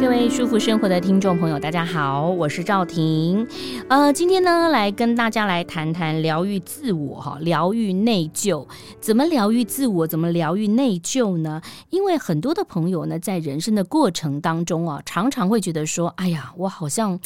各位舒服生活的听众朋友，大家好，我是赵婷。呃，今天呢，来跟大家来谈谈疗愈自我哈，疗愈内疚。怎么疗愈自我？怎么疗愈内疚呢？因为很多的朋友呢，在人生的过程当中啊，常常会觉得说，哎呀，我好像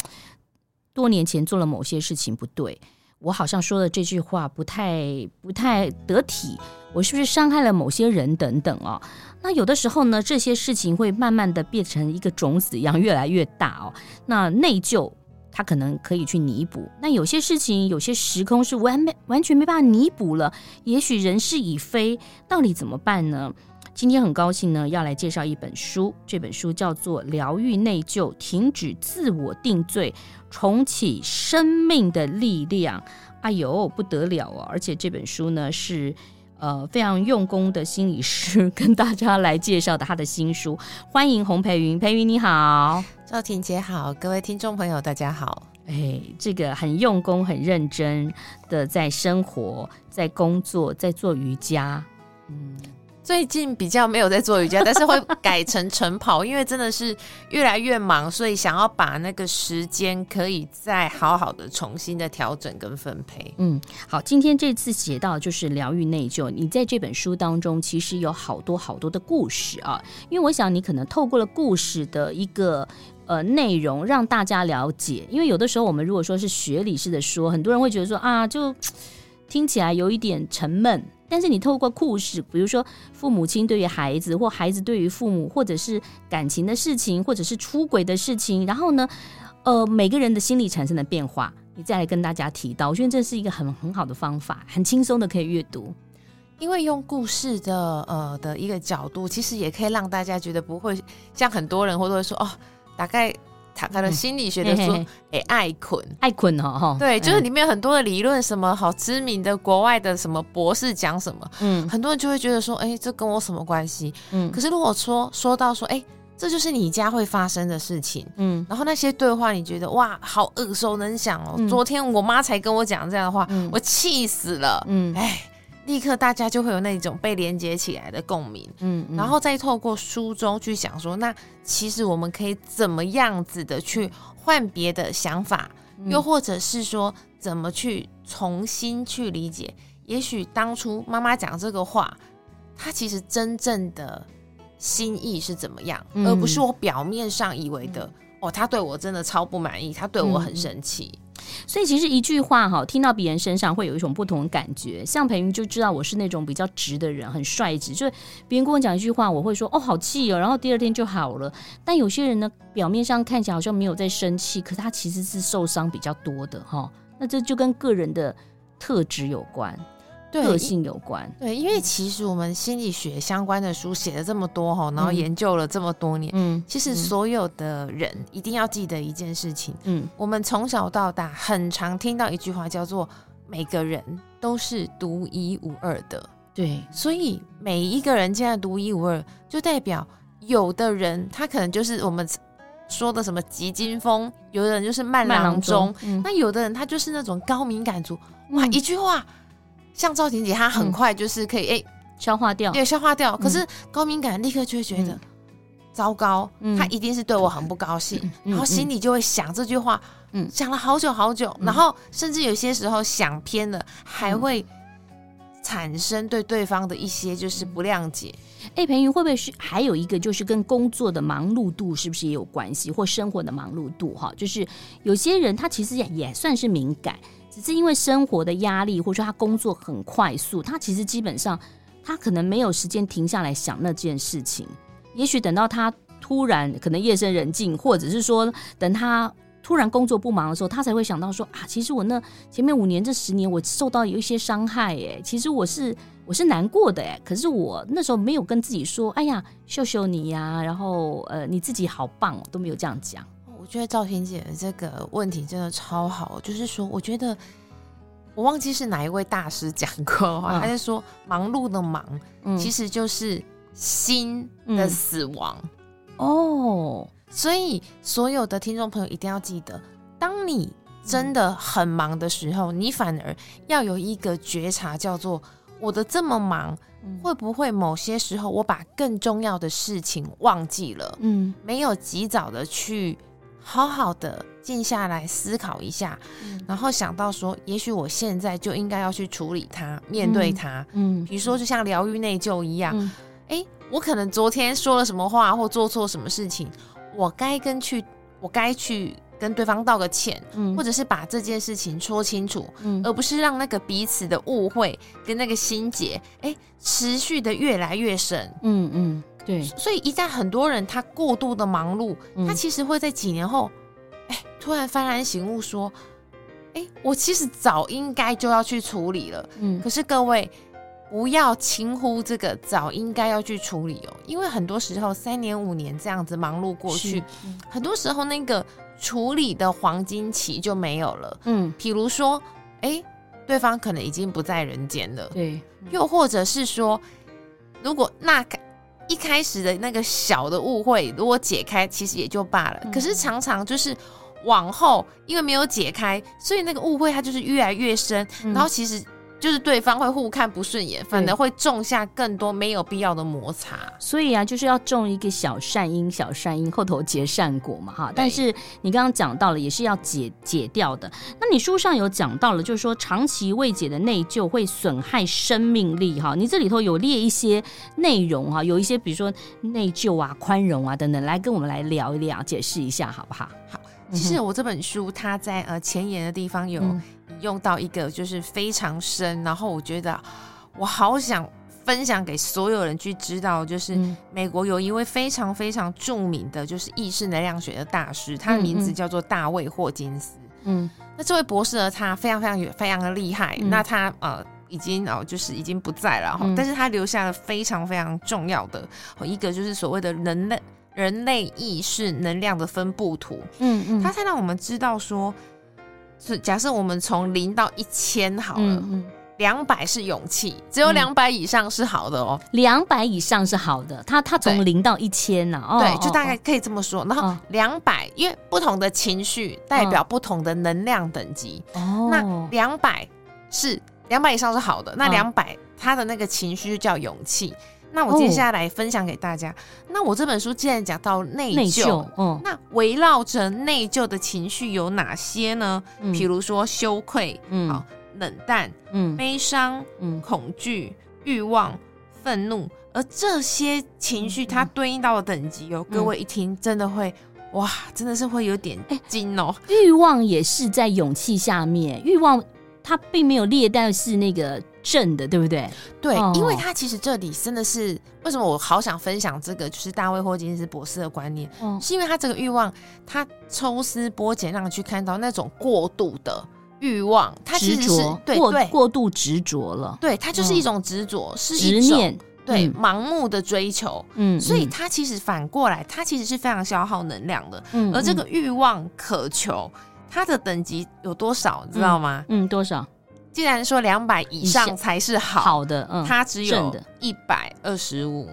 多年前做了某些事情不对，我好像说的这句话不太不太得体，我是不是伤害了某些人等等啊？那有的时候呢，这些事情会慢慢的变成一个种子一样，越来越大哦。那内疚，它可能可以去弥补。那有些事情，有些时空是完没完全没办法弥补了。也许人事已非，到底怎么办呢？今天很高兴呢，要来介绍一本书，这本书叫做《疗愈内疚，停止自我定罪，重启生命的力量》。哎呦，不得了哦！而且这本书呢是。呃，非常用功的心理师跟大家来介绍的他的新书，欢迎洪培云，培云你好，赵婷姐好，各位听众朋友大家好。哎，这个很用功、很认真的在生活、在工作、在做瑜伽，嗯。最近比较没有在做瑜伽，但是会改成晨跑，因为真的是越来越忙，所以想要把那个时间可以再好好的重新的调整跟分配。嗯，好，今天这次写到就是疗愈内疚，你在这本书当中其实有好多好多的故事啊，因为我想你可能透过了故事的一个呃内容让大家了解，因为有的时候我们如果说是学理式的说，很多人会觉得说啊，就听起来有一点沉闷。但是你透过故事，比如说父母亲对于孩子，或孩子对于父母，或者是感情的事情，或者是出轨的事情，然后呢，呃，每个人的心理产生的变化，你再来跟大家提到，我觉得这是一个很很好的方法，很轻松的可以阅读，因为用故事的呃的一个角度，其实也可以让大家觉得不会像很多人或者会说哦，大概。他可能心理学的说，哎，爱困，爱困哦，哈，对，就是里面有很多的理论，什么好知名的国外的什么博士讲什么，嗯，很多人就会觉得说，哎，这跟我什么关系？嗯，可是如果说说到说，哎，这就是你家会发生的事情，嗯，然后那些对话，你觉得哇，好耳熟能详哦，昨天我妈才跟我讲这样的话，我气死了，嗯，哎。立刻，大家就会有那种被连接起来的共鸣，嗯，嗯，然后再透过书中去想说，那其实我们可以怎么样子的去换别的想法，嗯，又或者是说怎么去重新去理解，也许当初妈妈讲这个话，她其实真正的心意是怎么样，嗯，而不是我表面上以为的，哦，她对我真的超不满意，她对我很生气。所以其实一句话哈，听到别人身上会有一种不同的感觉。像培云就知道我是那种比较直的人，很率直。就别人跟我讲一句话，我会说哦，好气哦，然后第二天就好了。但有些人呢，表面上看起来好像没有在生气，可他其实是受伤比较多的哈。那这就跟个人的特质有关。个性有关，对，因为其实我们心理学相关的书写了这么多哈，然后研究了这么多年，嗯，其实所有的人一定要记得一件事情，嗯，我们从小到大很常听到一句话叫做“每个人都是独一无二的”，对，所以每一个人既然独一无二，就代表有的人他可能就是我们说的什么急惊风，有的人就是慢郎中，嗯，那有的人他就是那种高敏感族，哇，一句话。像赵婷姐，她很快就是可以哎、消化掉，对，消化掉。可是高敏感立刻就会觉得、嗯、糟糕，他一定是对我很不高兴，嗯、然后心里就会想这句话，嗯，想了好久好久，嗯、然后甚至有些时候想偏了，还会产生对对方的一些就是不谅解。哎，培云会不会是还有一个就是跟工作的忙碌度是不是也有关系，或生活的忙碌度哈？就是有些人他其实也也算是敏感。只是因为生活的压力，或者说他工作很快速，他其实基本上他可能没有时间停下来想那件事情。也许等到他突然可能夜深人静，或者是说等他突然工作不忙的时候，他才会想到说啊，其实我那前面五年这十年我受到有一些伤害，哎，其实我是我是难过的，哎，可是我那时候没有跟自己说，哎呀，秀秀你呀，然后呃你自己好棒哦，都没有这样讲。我觉得赵婷姐的这个问题真的超好，就是说，我觉得我忘记是哪一位大师讲过的话，他就说忙碌的忙，其实就是心的死亡。哦，所以所有的听众朋友一定要记得，当你真的很忙的时候，你反而要有一个觉察，叫做我的这么忙，会不会某些时候我把更重要的事情忘记了？嗯，没有及早的去好好的静下来思考一下，然后想到说，也许我现在就应该要去处理它，面对它。嗯，比如说就像疗愈内疚一样。哎，我可能昨天说了什么话，或做错什么事情，我该跟去，我该去跟对方道个歉，嗯，或者是把这件事情说清楚，嗯，而不是让那个彼此的误会跟那个心结，哎，持续的越来越深，嗯嗯，对。所以一旦很多人他过度的忙碌，嗯，他其实会在几年后，哎，突然幡然醒悟，说，哎，我其实早应该就要去处理了，嗯，可是各位。不要轻忽这个早应该要去处理哦，因为很多时候三年五年这样子忙碌过去，嗯、很多时候那个处理的黄金期就没有了。嗯，比如说，哎，对方可能已经不在人间了。对，又或者是说，如果那一开始的那个小的误会，如果解开，其实也就罢了。嗯、可是常常就是往后，因为没有解开，所以那个误会它就是越来越深，嗯、然后其实。就是对方会互看不顺眼，反而会种下更多没有必要的摩擦。所以啊，就是要种一个小善因，小善因后头结善果嘛，哈。但是你刚刚讲到了，也是要解解掉的。那你书上有讲到了，就是说长期未解的内疚会损害生命力，哈。你这里头有列一些内容哈，有一些比如说内疚啊、宽容啊等等，来跟我们来聊一聊，解释一下好不好？好。其实我这本书，它在呃前言的地方有用到一个，就是非常深，然后我觉得我好想分享给所有人去知道，就是美国有一位非常非常著名的，就是意识能量学的大师，他的名字叫做大卫霍金斯。嗯，那这位博士呢，他非常非常有非常的厉害，那他呃已经哦就是已经不在了哈，但是他留下了非常非常重要的一个，就是所谓的人类。人类意识能量的分布图，嗯嗯，他才让我们知道说，是假设我们从零到一千好了，两百是勇气，只有两百以上是好的哦，两百以上是好的，它它从零到一千呢，对，就大概可以这么说。然后两百，因为不同的情绪代表不同的能量等级，哦，那两百是两百以上是好的，那两百它的那个情绪就叫勇气。那我接下来分享给大家。哦、那我这本书既然讲到内疚，嗯，那围绕着内疚的情绪有哪些呢？嗯、比如说羞愧，嗯，好，冷淡，嗯，悲伤，嗯，恐惧，欲望，愤怒，而这些情绪它对应到的等级哦，嗯、各位一听真的会哇，真的是会有点惊哦。欲望也是在勇气下面，欲望它并没有列，但是那个。正的，对不对？对，因为他其实这里真的是为什么我好想分享这个，就是大卫霍金斯博士的观念，嗯，是因为他这个欲望，他抽丝剥茧，让你去看到那种过度的欲望，他其实是对过过度执着了，对，他就是一种执着，是一种，对，盲目的追求，嗯，所以他其实反过来，他其实是非常消耗能量的，嗯，而这个欲望渴求，它的等级有多少，你知道吗？嗯，多少？既然说两百以上才是好好的，嗯，它只有一百二十五，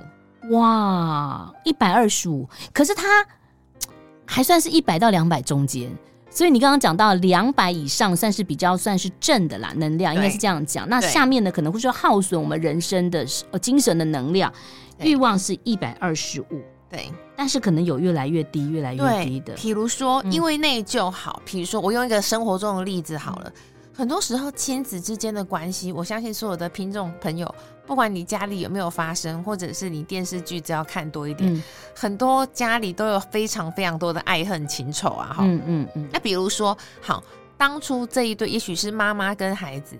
哇，一百二十五，可是它 还算是一百到两百中间，所以你刚刚讲到两百以上算是比较算是正的啦，能量对。应该是这样讲。那下面呢可能会说耗损我们人生的呃精神的能量，欲望是一百二十五，对，但是可能有越来越低，越来越低的。比如说因为内疚好，比如说我用一个生活中的例子好了。嗯很多时候，亲子之间的关系，我相信所有的听众朋友，不管你家里有没有发生，或者是你电视剧只要看多一点，嗯、很多家里都有非常非常多的爱恨情仇啊，哈、嗯，嗯嗯嗯。那比如说，好，当初这一对，也许是妈妈跟孩子，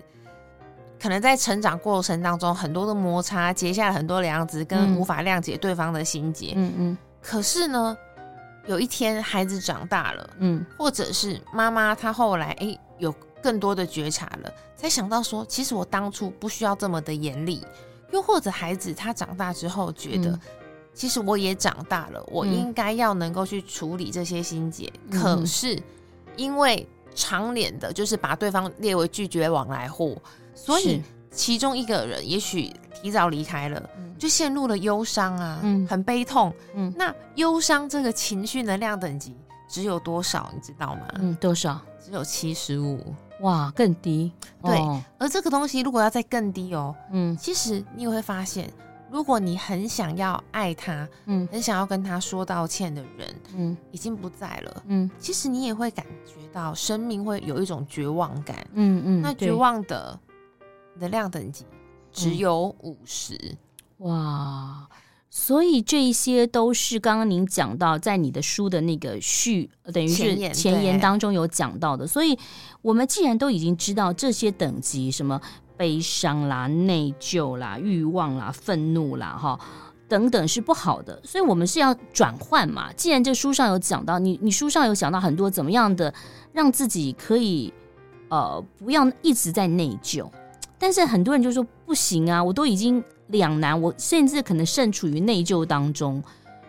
可能在成长过程当中，很多的摩擦，结下了很多梁子，跟无法谅解对方的心结，嗯嗯。可是呢，有一天孩子长大了，嗯，或者是妈妈她后来哎、欸、有。更多的觉察了，才想到说，其实我当初不需要这么的严厉。又或者孩子他长大之后觉得，嗯、其实我也长大了，我应该要能够去处理这些心结。嗯、可是因为长脸的，就是把对方列为拒绝往来户，所以其中一个人也许提早离开了，就陷入了忧伤啊，嗯，很悲痛，嗯，那忧伤这个情绪能量等级只有多少，你知道吗？嗯，多少？只有七十五，哇，更低。对，哦，而这个东西如果要再更低哦，嗯，其实你也会发现。如果你很想要爱他，嗯，很想要跟他说道歉的人，嗯，已经不在了，嗯，其实你也会感觉到生命会有一种绝望感，嗯嗯，那绝望的能量等级只有五十，嗯，哇，所以这一些都是刚刚您讲到在你的书的那个序，等于是前言当中有讲到的，所以我们既然都已经知道这些等级，什么？悲伤啦、内疚啦、欲望啦、愤怒啦，哈，等等是不好的，所以我们是要转换嘛。既然这书上有讲到，你你书上有讲到很多怎么样的让自己可以呃不要一直在内疚，但是很多人就说不行啊，我都已经两难，我甚至可能身处于内疚当中。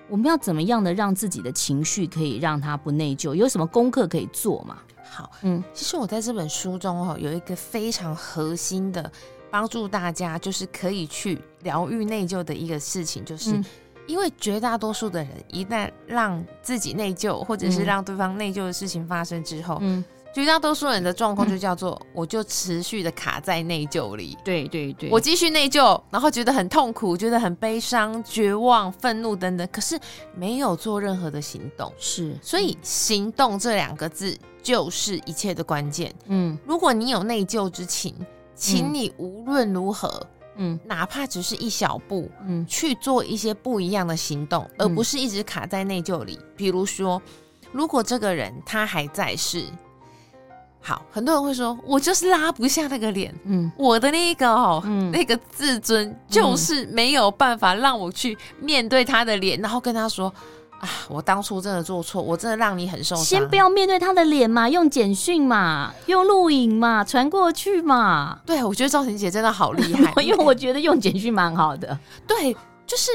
我们要怎么样的让自己的情绪可以让他不内疚？有什么功课可以做吗？好，嗯，其实我在这本书中哈有一个非常核心的帮助大家，就是可以去疗愈内疚的一个事情，就是因为绝大多数的人一旦让自己内疚，或者是让对方内疚的事情发生之后，嗯。绝大多数人的状况就叫做，我就持续的卡在内疚里。对对对，我继续内疚，然后觉得很痛苦，觉得很悲伤、绝望、愤怒等等，可是没有做任何的行动。是，所以行动这两个字就是一切的关键。嗯，如果你有内疚之情，请你无论如何，嗯，哪怕只是一小步，嗯，去做一些不一样的行动，而不是一直卡在内疚里。比如说，如果这个人他还在世。好，很多人会说，我就是拉不下那个脸，嗯，我的那个哦，嗯，那个自尊就是没有办法让我去面对他的脸，然后跟他说，啊，我当初真的做错，我真的让你很受伤。先不要面对他的脸嘛，用简讯嘛，用录影嘛，传过去嘛。对，我觉得赵婷姐真的好厉害，因为我觉得用简讯蛮好的。对，就是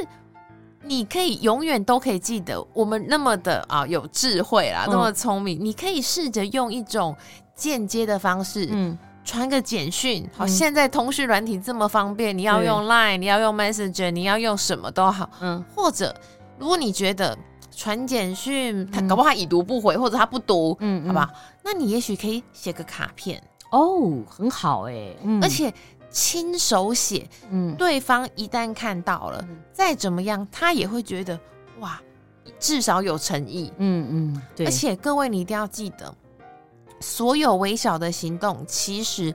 你可以永远都可以记得，我们那么的啊有智慧啦，那么聪明，嗯，你可以试着用一种。间接的方式，嗯，传个简讯，好，嗯，现在通讯软体这么方便，你要用 Line，你要用 Messenger，你要用什么都好，嗯，或者如果你觉得传简讯，他搞不好他已读不回，或者他不读，嗯，好不好，那你也许可以写个卡片，哦，很好哎，嗯，而且亲手写，嗯，对方一旦看到了，嗯，再怎么样，他也会觉得哇，至少有诚意，嗯嗯，对，而且各位你一定要记得。所有微小的行动，其实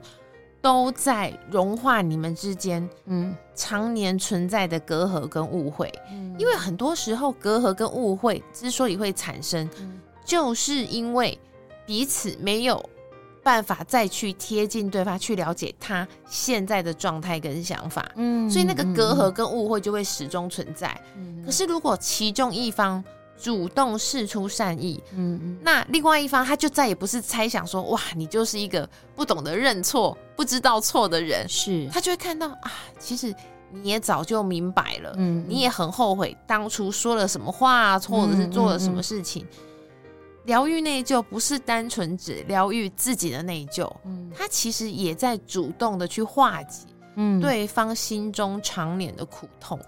都在融化你们之间，嗯，常年存在的隔阂跟误会。嗯，因为很多时候，隔阂跟误会之所以会产生，嗯，就是因为彼此没有办法再去贴近对方，去了解他现在的状态跟想法。嗯，所以那个隔阂跟误会就会始终存在。嗯，可是如果其中一方，主动示出善意，嗯嗯，那另外一方他就再也不是猜想说，哇，你就是一个不懂得认错、不知道错的人，是，他就会看到啊，其实你也早就明白了，嗯，你也很后悔当初说了什么话，或者是做了什么事情。疗愈内疚不是单纯指疗愈自己的内疚，嗯，他其实也在主动的去化解，嗯，对方心中常年的苦痛。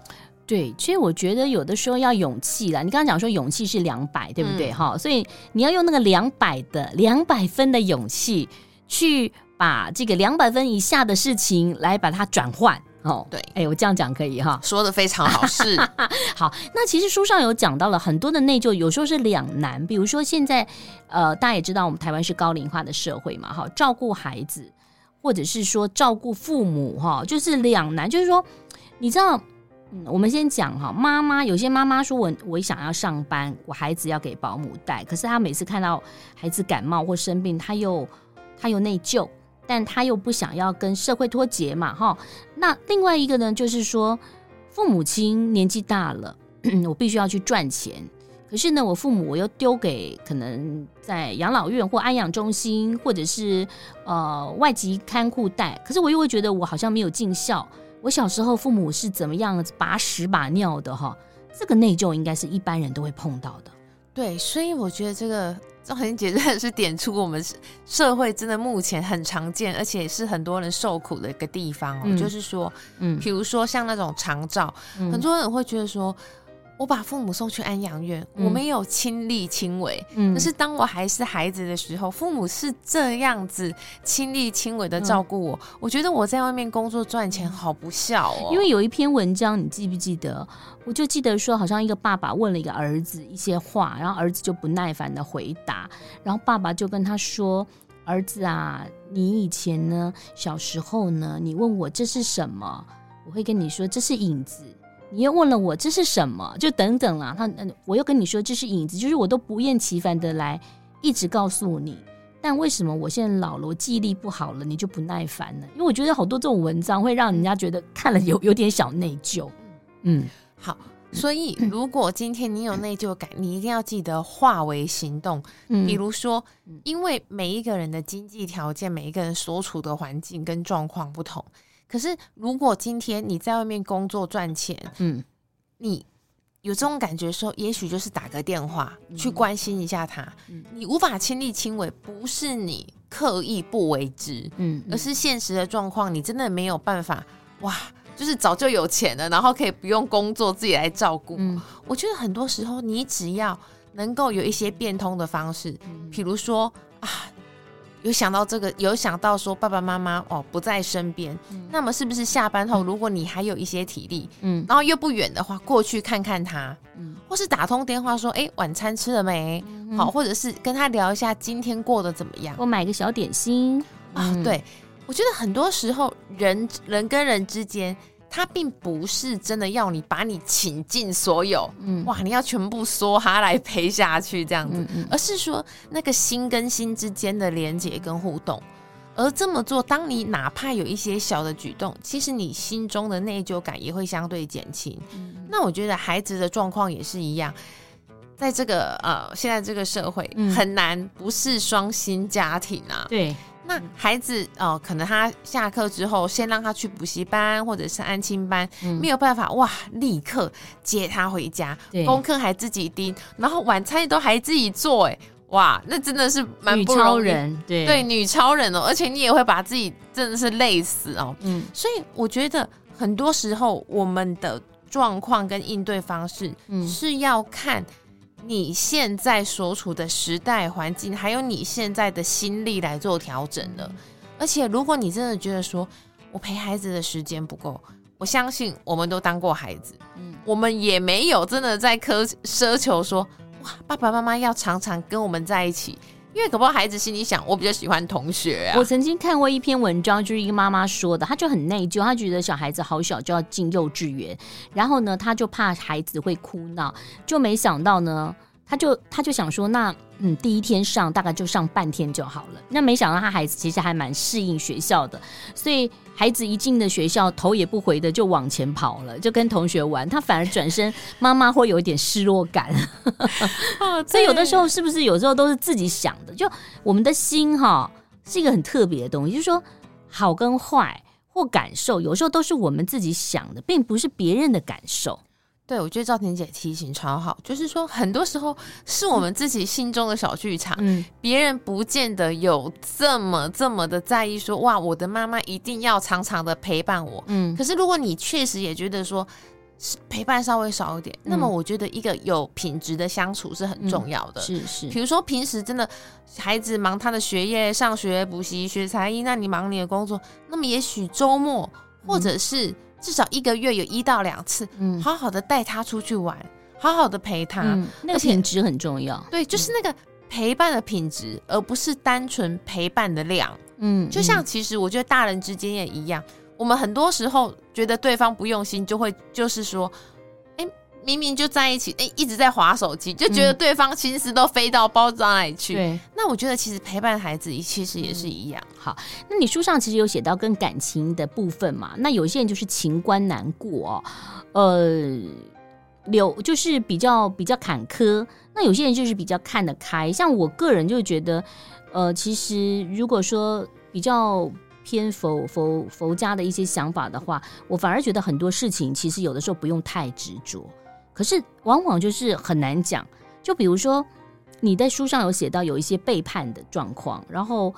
对，其实我觉得有的时候要勇气啦。你刚刚讲说勇气是两百，对不对？哈、嗯，所以你要用那个两百的两百分的勇气，去把这个两百分以下的事情来把它转换。哦，对，哎，我这样讲可以哈，说的非常好。是，好。那其实书上有讲到了很多的内疚，有时候是两难。比如说现在，呃，大家也知道我们台湾是高龄化的社会嘛，哈，照顾孩子或者是说照顾父母，哈，就是两难。就是说，你知道。嗯，我们先讲哈，妈妈有些妈妈说我我想要上班，我孩子要给保姆带，可是她每次看到孩子感冒或生病，她又她又内疚，但她又不想要跟社会脱节嘛哈。那另外一个呢，就是说父母亲年纪大了，我必须要去赚钱，可是呢，我父母我又丢给可能在养老院或安养中心，或者是呃外籍看护带，可是我又会觉得我好像没有尽孝。我小时候父母是怎么样把屎把尿的哈？这个内疚应该是一般人都会碰到的。对，所以我觉得这个赵恒姐真的是点出我们社会真的目前很常见，而且是很多人受苦的一个地方哦。嗯、就是说，嗯，比如说像那种长照，嗯、很多人会觉得说。我把父母送去安养院，嗯、我没有亲力亲为。嗯，可是当我还是孩子的时候，父母是这样子亲力亲为的照顾我。嗯、我觉得我在外面工作赚钱好不孝哦。因为有一篇文章，你记不记得？我就记得说，好像一个爸爸问了一个儿子一些话，然后儿子就不耐烦的回答，然后爸爸就跟他说：“儿子啊，你以前呢，小时候呢，你问我这是什么，我会跟你说这是影子。”你又问了我这是什么？就等等啦，他嗯，我又跟你说这是影子，就是我都不厌其烦的来一直告诉你。但为什么我现在老了，我记忆力不好了，你就不耐烦了？因为我觉得好多这种文章会让人家觉得看了有有点小内疚。嗯，好，所以如果今天你有内疚感，你一定要记得化为行动。嗯，比如说，因为每一个人的经济条件，每一个人所处的环境跟状况不同。可是，如果今天你在外面工作赚钱，嗯，你有这种感觉的时候，也许就是打个电话去关心一下他。嗯，你无法亲力亲为，不是你刻意不为之，嗯，而是现实的状况，你真的没有办法。哇，就是早就有钱了，然后可以不用工作，自己来照顾。嗯，我觉得很多时候，你只要能够有一些变通的方式，比如说啊。有想到这个，有想到说爸爸妈妈哦不在身边，嗯、那么是不是下班后，如果你还有一些体力，嗯，然后又不远的话，过去看看他，嗯，或是打通电话说，哎，晚餐吃了没？嗯、好，或者是跟他聊一下今天过得怎么样？我买个小点心。啊，嗯、对，我觉得很多时候人人跟人之间。他并不是真的要你把你倾尽所有，嗯，哇，你要全部梭哈来陪下去这样子，嗯嗯，而是说那个心跟心之间的连接跟互动。而这么做，当你哪怕有一些小的举动，其实你心中的内疚感也会相对减轻。嗯，那我觉得孩子的状况也是一样，在这个呃现在这个社会很难不是双薪家庭啊，对。那孩子哦、呃，可能他下课之后，先让他去补习班或者是安亲班，嗯、没有办法哇，立刻接他回家，功课还自己盯，然后晚餐都还自己做，哎，哇，那真的是蛮不容易，女超人，对。对，女超人哦，而且你也会把自己真的是累死哦，嗯，所以我觉得很多时候我们的状况跟应对方式，嗯，是要看。你现在所处的时代环境，还有你现在的心力来做调整的。而且，如果你真的觉得说我陪孩子的时间不够，我相信我们都当过孩子，嗯，我们也没有真的在苛奢求说哇，爸爸妈妈要常常跟我们在一起。因为可不好孩子心里想，我比较喜欢同学啊。我曾经看过一篇文章，就是一个妈妈说的，她就很内疚，她觉得小孩子好小就要进幼稚园，然后呢，她就怕孩子会哭闹，就没想到呢。他就他就想说，那嗯，第一天上大概就上半天就好了。那没想到他孩子其实还蛮适应学校的，所以孩子一进的学校，头也不回的就往前跑了，就跟同学玩。他反而转身，妈妈会有一点失落感。哦、所以有的时候是不是有时候都是自己想的？就我们的心哈是一个很特别的东西，就是说好跟坏或感受，有时候都是我们自己想的，并不是别人的感受。对，我觉得赵婷姐提醒超好，就是说很多时候是我们自己心中的小剧场，嗯，别人不见得有这么这么的在意说，说哇，我的妈妈一定要常常的陪伴我，嗯，可是如果你确实也觉得说陪伴稍微少一点，嗯，那么我觉得一个有品质的相处是很重要的，嗯，是是，比如说平时真的孩子忙他的学业、上学、补习、学才艺，那你忙你的工作，那么也许周末或者是，嗯。至少一个月有一到两次，嗯，好好的带他出去玩，好好的陪他，嗯，那个品质很重要。对，就是那个陪伴的品质，嗯，而不是单纯陪伴的量。嗯，就像其实我觉得大人之间也一样，我们很多时候觉得对方不用心，就会就是说。明明就在一起，哎、欸，一直在划手机，就觉得对方心思都飞到不知道哪里去。对，那我觉得其实陪伴孩子其实也是一样。嗯、好，那你书上其实有写到跟感情的部分嘛？那有些人就是情关难过哦，呃，有就是比较比较坎坷。那有些人就是比较看得开。像我个人就觉得，呃，其实如果说比较偏佛佛佛家的一些想法的话，我反而觉得很多事情其实有的时候不用太执着。可是往往就是很难讲，就比如说你在书上有写到有一些背叛的状况，然后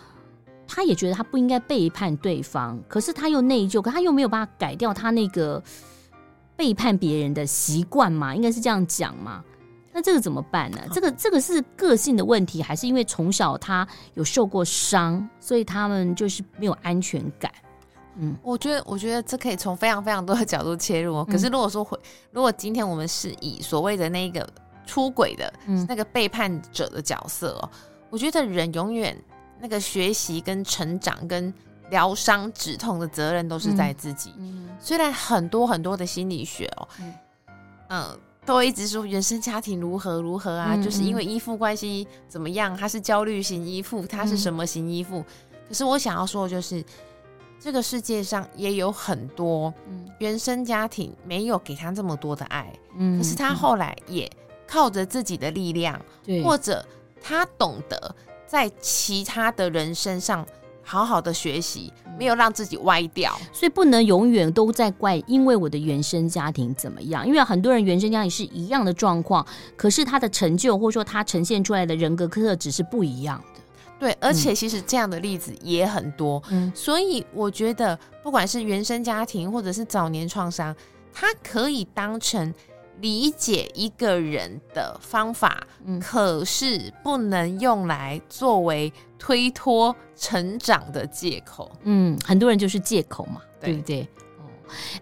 他也觉得他不应该背叛对方，可是他又内疚，可他又没有办法改掉他那个背叛别人的习惯嘛？应该是这样讲嘛？那这个怎么办呢？这个这个是个性的问题，还是因为从小他有受过伤，所以他们就是没有安全感？嗯，我觉得，我觉得这可以从非常非常多的角度切入哦。可是如果说回，如果今天我们是以所谓的那个出轨的、嗯、那个背叛者的角色哦，我觉得人永远那个学习跟成长跟疗伤止痛的责任都是在自己。嗯，虽然很多很多的心理学哦，嗯。呃都会一直说原生家庭如何如何啊，就是因为依附关系怎么样，他是焦虑型依附，他是什么型依附？嗯、可是我想要说的就是，这个世界上也有很多原生家庭没有给他这么多的爱，嗯，可是他后来也靠着自己的力量，对，或者他懂得在其他的人身上。好好的学习，没有让自己歪掉，所以不能永远都在怪，因为我的原生家庭怎么样？因为很多人原生家庭是一样的状况，可是他的成就或者说他呈现出来的人格特质是不一样的。对，而且其实这样的例子也很多。嗯，所以我觉得，不管是原生家庭或者是早年创伤，它可以当成。理解一个人的方法，嗯，可是不能用来作为推脱成长的借口。嗯，很多人就是借口嘛，对，对不对？哦，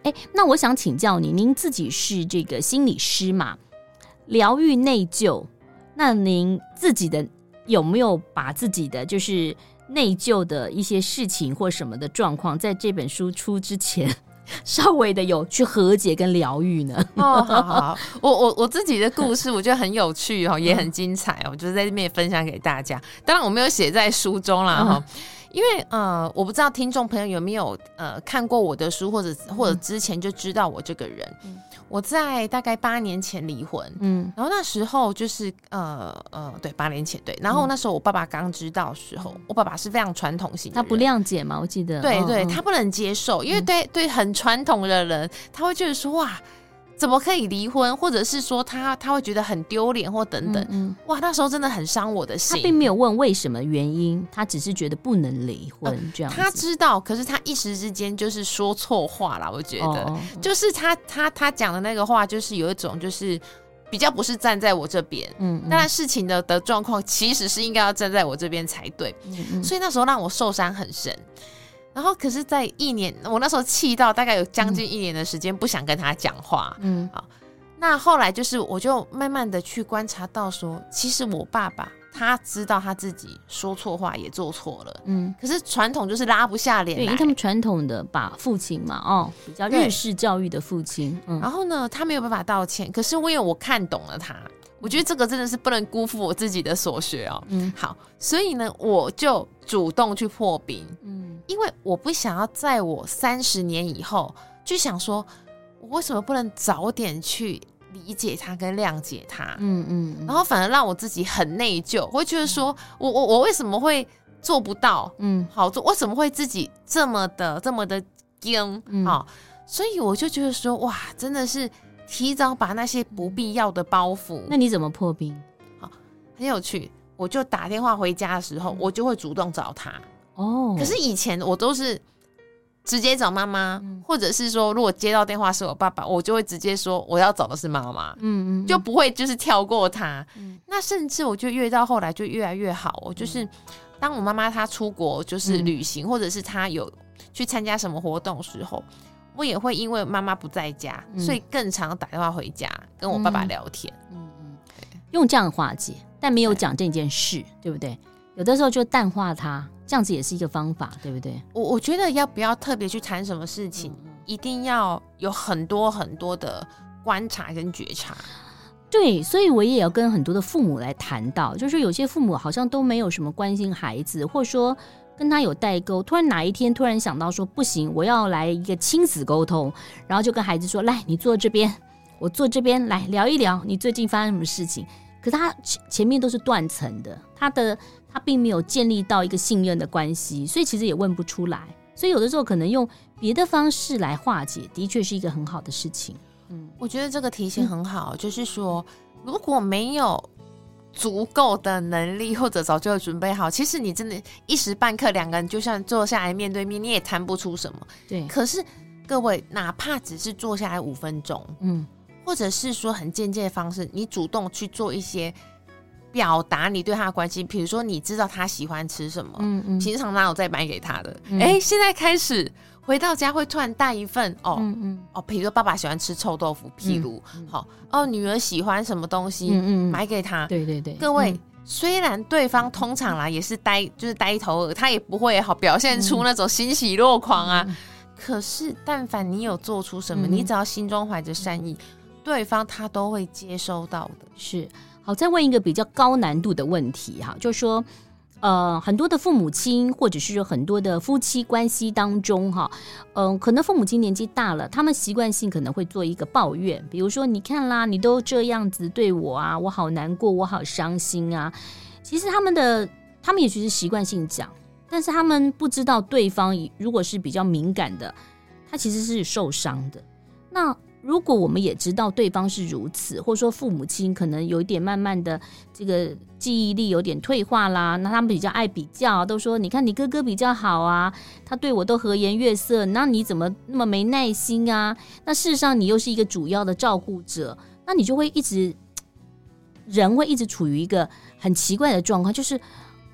哎，那我想请教你，您自己是这个心理师嘛？疗愈内疚，那您自己的有没有把自己的就是内疚的一些事情或什么的状况，在这本书出之前？稍微的有去和解跟疗愈呢？哦，好 我我我自己的故事，我觉得很有趣哦，也很精彩哦，我就在这边分享给大家。当然我没有写在书中啦哈。嗯因为呃，我不知道听众朋友有没有呃看过我的书，或者或者之前就知道我这个人。嗯、我在大概八年前离婚，嗯，然后那时候就是呃呃，对，八年前对，然后那时候我爸爸刚知道的时候，嗯、我爸爸是非常传统型的，他不谅解嘛，我记得，对对，他不能接受，因为对、嗯、对很传统的人，他会觉得说哇。怎么可以离婚，或者是说他他会觉得很丢脸或等等，嗯嗯，哇，那时候真的很伤我的心。他并没有问为什么原因，他只是觉得不能离婚这样，呃。他知道，可是他一时之间就是说错话了。我觉得，哦，就是他他他讲的那个话，就是有一种就是比较不是站在我这边。嗯，嗯，当然事情的的状况其实是应该要站在我这边才对。嗯嗯，所以那时候让我受伤很深。然后，可是，在一年，我那时候气到大概有将近一年的时间，不想跟他讲话。嗯，好，那后来就是，我就慢慢的去观察到，说，其实我爸爸他知道他自己说错话也做错了。嗯，可是传统就是拉不下脸来，因为他们传统的把父亲嘛，哦，比较日式教育的父亲。嗯，然后呢，他没有办法道歉，可是因为我看懂了他。我觉得这个真的是不能辜负我自己的所学哦。嗯，好，所以呢，我就主动去破冰。嗯，因为我不想要在我三十年以后就想说，我为什么不能早点去理解他跟谅解他？嗯嗯，然后反而让我自己很内疚，我会觉得说我我我为什么会做不到？嗯，好做，为什么会自己这么的这么的僵？嗯，好，所以我就觉得说，哇，真的是。提早把那些不必要的包袱，那你怎么破冰？好，很有趣。我就打电话回家的时候，嗯、我就会主动找他。哦，可是以前我都是直接找妈妈，嗯、或者是说，如果接到电话是我爸爸，我就会直接说我要找的是妈妈。嗯，嗯嗯，就不会就是跳过他。嗯，那甚至我就越到后来就越来越好。我就是当我妈妈她出国就是旅行，嗯、或者是她有去参加什么活动的时候。我也会因为妈妈不在家，嗯、所以更常打电话回家跟我爸爸聊天。嗯嗯，对用这样化解，但没有讲这件事，对，对不对？有的时候就淡化它，这样子也是一个方法，对不对？我我觉得要不要特别去谈什么事情，嗯、一定要有很多很多的观察跟觉察。对，所以我也要跟很多的父母来谈到，就是有些父母好像都没有什么关心孩子，或者说。跟他有代沟，突然哪一天突然想到说不行，我要来一个亲子沟通，然后就跟孩子说：“来，你坐这边，我坐这边，来聊一聊你最近发生什么事情。”可他前面都是断层的，他的他并没有建立到一个信任的关系，所以其实也问不出来。所以有的时候可能用别的方式来化解，的确是一个很好的事情。嗯，我觉得这个提醒很好，就是说如果没有足够的能力，或者早就准备好，其实你真的一时半刻两个人就算坐下来面对面，你也谈不出什么。对，可是各位，哪怕只是坐下来五分钟，嗯，或者是说很间接的方式，你主动去做一些。表达你对他的关心，比如说你知道他喜欢吃什么，嗯嗯，平常哪有再买给他的？哎、嗯欸，现在开始回到家会突然带一份哦，嗯嗯哦，比如说爸爸喜欢吃臭豆腐，譬如好、哦，女儿喜欢什么东西，嗯嗯，买给他。对对对，各位、嗯，虽然对方通常啦也是呆，就是呆头鹅，他也不会好表现出那种欣喜若狂啊、嗯。可是但凡你有做出什么，嗯、你只要心中怀着善意，对方他都会接收到的。是。好，再问一个比较高难度的问题哈，就是说，呃，很多的父母亲或者是说很多的夫妻关系当中哈，嗯、可能父母亲年纪大了，他们习惯性可能会做一个抱怨，比如说，你看啦，你都这样子对我啊，我好难过，我好伤心啊。其实他们的他们也许是习惯性讲，但是他们不知道对方如果是比较敏感的，他其实是受伤的。那如果我们也知道对方是如此，或者说父母亲可能有一点慢慢的这个记忆力有点退化啦，那他们比较爱比较，都说你看你哥哥比较好啊，他对我都和颜悦色，那你怎么那么没耐心啊？那事实上你又是一个主要的照顾者，那你就会一直人会一直处于一个很奇怪的状况，就是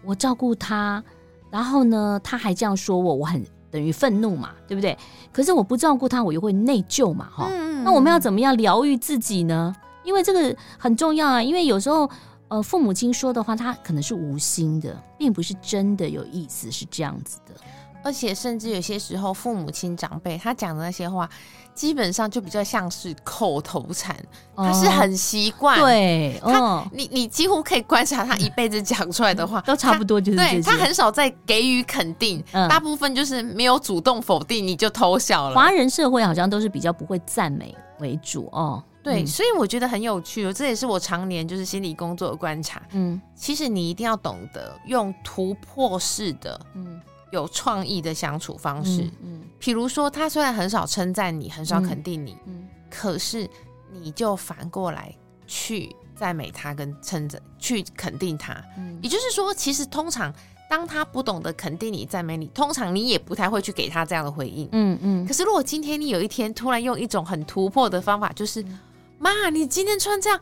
我照顾他，然后呢他还这样说我，我很。等于愤怒嘛，对不对？可是我不照顾他，我又会内疚嘛，哈、嗯。那我们要怎么样疗愈自己呢？因为这个很重要啊。因为有时候，呃，父母亲说的话，他可能是无心的，并不是真的有意思，是这样子的。而且，甚至有些时候，父母亲长辈他讲的那些话。基本上就比较像是口头禅，他是很习惯、哦。对，他、哦、你你几乎可以观察他一辈子讲出来的话，都差不多就是。对，他很少在给予肯定、嗯，大部分就是没有主动否定，你就偷笑了。华人社会好像都是比较不会赞美为主哦。对、嗯，所以我觉得很有趣，这也是我常年就是心理工作的观察。嗯，其实你一定要懂得用突破式的，嗯。有创意的相处方式，嗯，比、嗯、如说他虽然很少称赞你，很少肯定你，嗯，可是你就反过来去赞美他跟称赞，去肯定他，嗯，也就是说，其实通常当他不懂得肯定你、赞美你，通常你也不太会去给他这样的回应，嗯嗯。可是如果今天你有一天突然用一种很突破的方法，就是妈，你今天穿这样。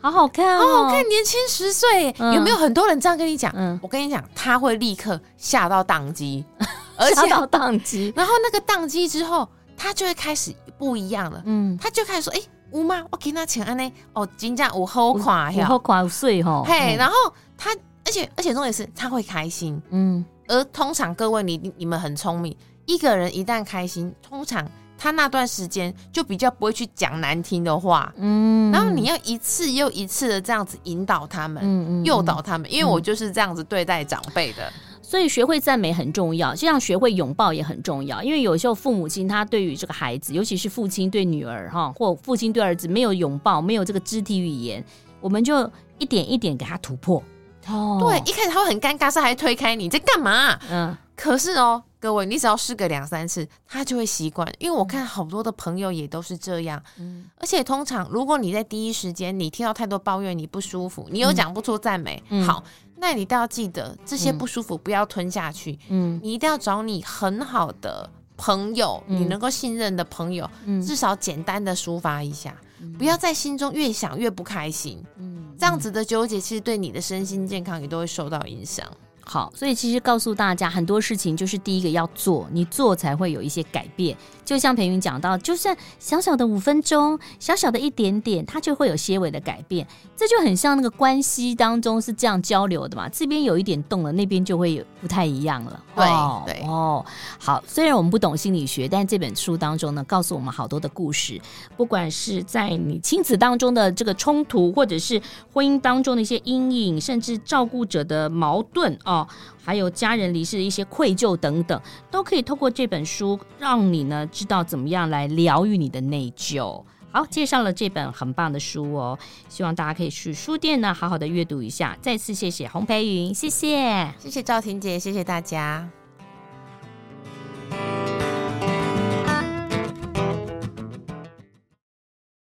好好看哦，好好看，年轻十岁，嗯，有没有很多人这样跟你讲？嗯，我跟你讲，他会立刻下到宕机，吓到宕机。然后那个宕机之后，他就会开始不一样了。嗯，他就开始说：“哎，有吗？我给他请安呢。哦，金价我好垮，我好垮碎哈。嘿，然后他，而且而且重点是他会开心。嗯，而通常各位你你们很聪明，一个人一旦开心，通常。他那段时间就比较不会去讲难听的话，嗯，然后你要一次又一次的这样子引导他们，嗯嗯，诱导他们，因为我就是这样子对待长辈的，所以学会赞美很重要，就像学会拥抱也很重要。因为有时候父母亲他对于这个孩子，尤其是父亲对女儿哈，或父亲对儿子没有拥抱，没有这个肢体语言，我们就一点一点给他突破。哦，对，一开始他会很尴尬，是还推开你在干嘛？嗯，可是哦。各位，你只要试个两三次，他就会习惯。因为我看好多的朋友也都是这样。嗯，而且通常，如果你在第一时间你听到太多抱怨，你不舒服，你又讲不出赞美，嗯，好，那你都要记得这些不舒服不要吞下去。嗯，你一定要找你很好的朋友，嗯，你能够信任的朋友，嗯，至少简单的抒发一下，嗯，不要在心中越想越不开心。嗯，这样子的纠结，其实对你的身心健康也都会受到影响。好，所以其实告诉大家很多事情，就是第一个要做，你做才会有一些改变。就像培云讲到，就算小小的五分钟，小小的一点点，它就会有些微的改变。这就很像那个关系当中是这样交流的嘛，这边有一点动了，那边就会有不太一样了。对对哦，好。虽然我们不懂心理学，但这本书当中呢，告诉我们好多的故事，不管是在你亲子当中的这个冲突，或者是婚姻当中的一些阴影，甚至照顾者的矛盾啊。哦还有家人离世的一些愧疚等等都可以透过这本书让你呢知道怎么样来疗愈你的内疚。好介绍了这本很棒的书哦希望大家可以去书店呢好好的阅读一下。再次谢谢洪培云谢谢。谢谢赵婷姐谢谢大家。